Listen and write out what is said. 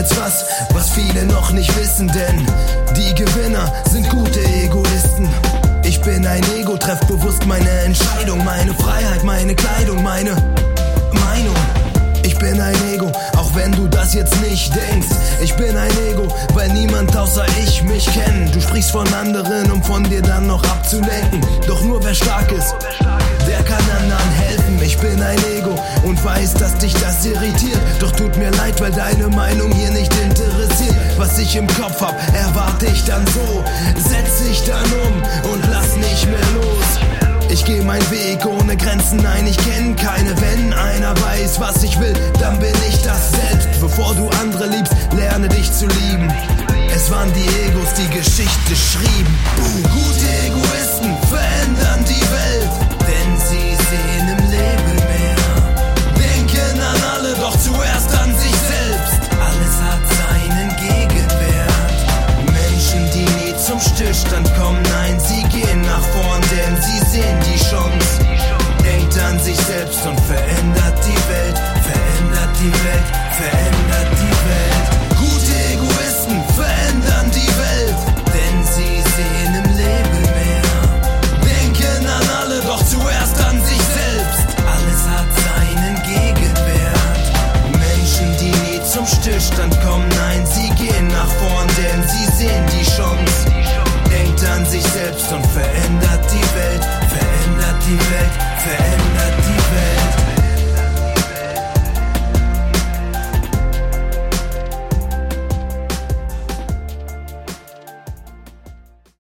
jetzt was, was viele noch nicht wissen, denn die Gewinner sind gute Egoisten. Ich bin ein Ego, treff bewusst meine Entscheidung, meine Freiheit, meine Kleidung, meine Meinung. Ich bin ein Ego, auch wenn du das jetzt nicht denkst. Ich bin ein Ego, weil niemand außer ich mich kennt. Du sprichst von anderen, um von dir dann noch abzulenken. Doch nur wer stark ist, der kann anderen helfen. Ich bin ein Ego und weiß, dass dich das irritiert. Mir leid, weil deine Meinung hier nicht interessiert. Was ich im Kopf hab, erwarte ich dann so. Setz dich dann um und lass nicht mehr los. Ich geh meinen Weg ohne Grenzen, nein, ich kenn keine. Wenn einer weiß, was ich will, dann bin ich das selbst. Bevor du andere liebst, lerne dich zu lieben. Es waren die Egos, die Geschichte schrieben. Uh, Stillstand kommen, nein, sie gehen nach vorn, denn